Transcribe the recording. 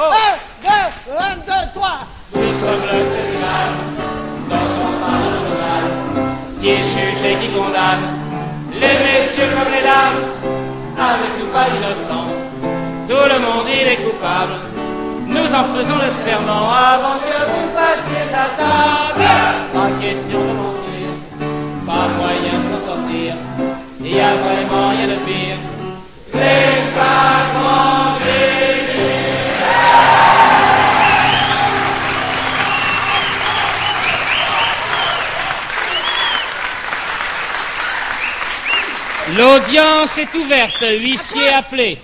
Oh. Un, deux, trois. Nous sommes le tribunal, dont on parle le journal, qui juge et qui condamne, les messieurs comme les dames, avec ou pas d'innocents. Tout le monde il est coupable. Nous en faisons le serment avant que vous passiez à table. Pas question de mentir, pas moyen de s'en sortir. Il y a vraiment rien de pire. L'audience est ouverte, huissier appelé.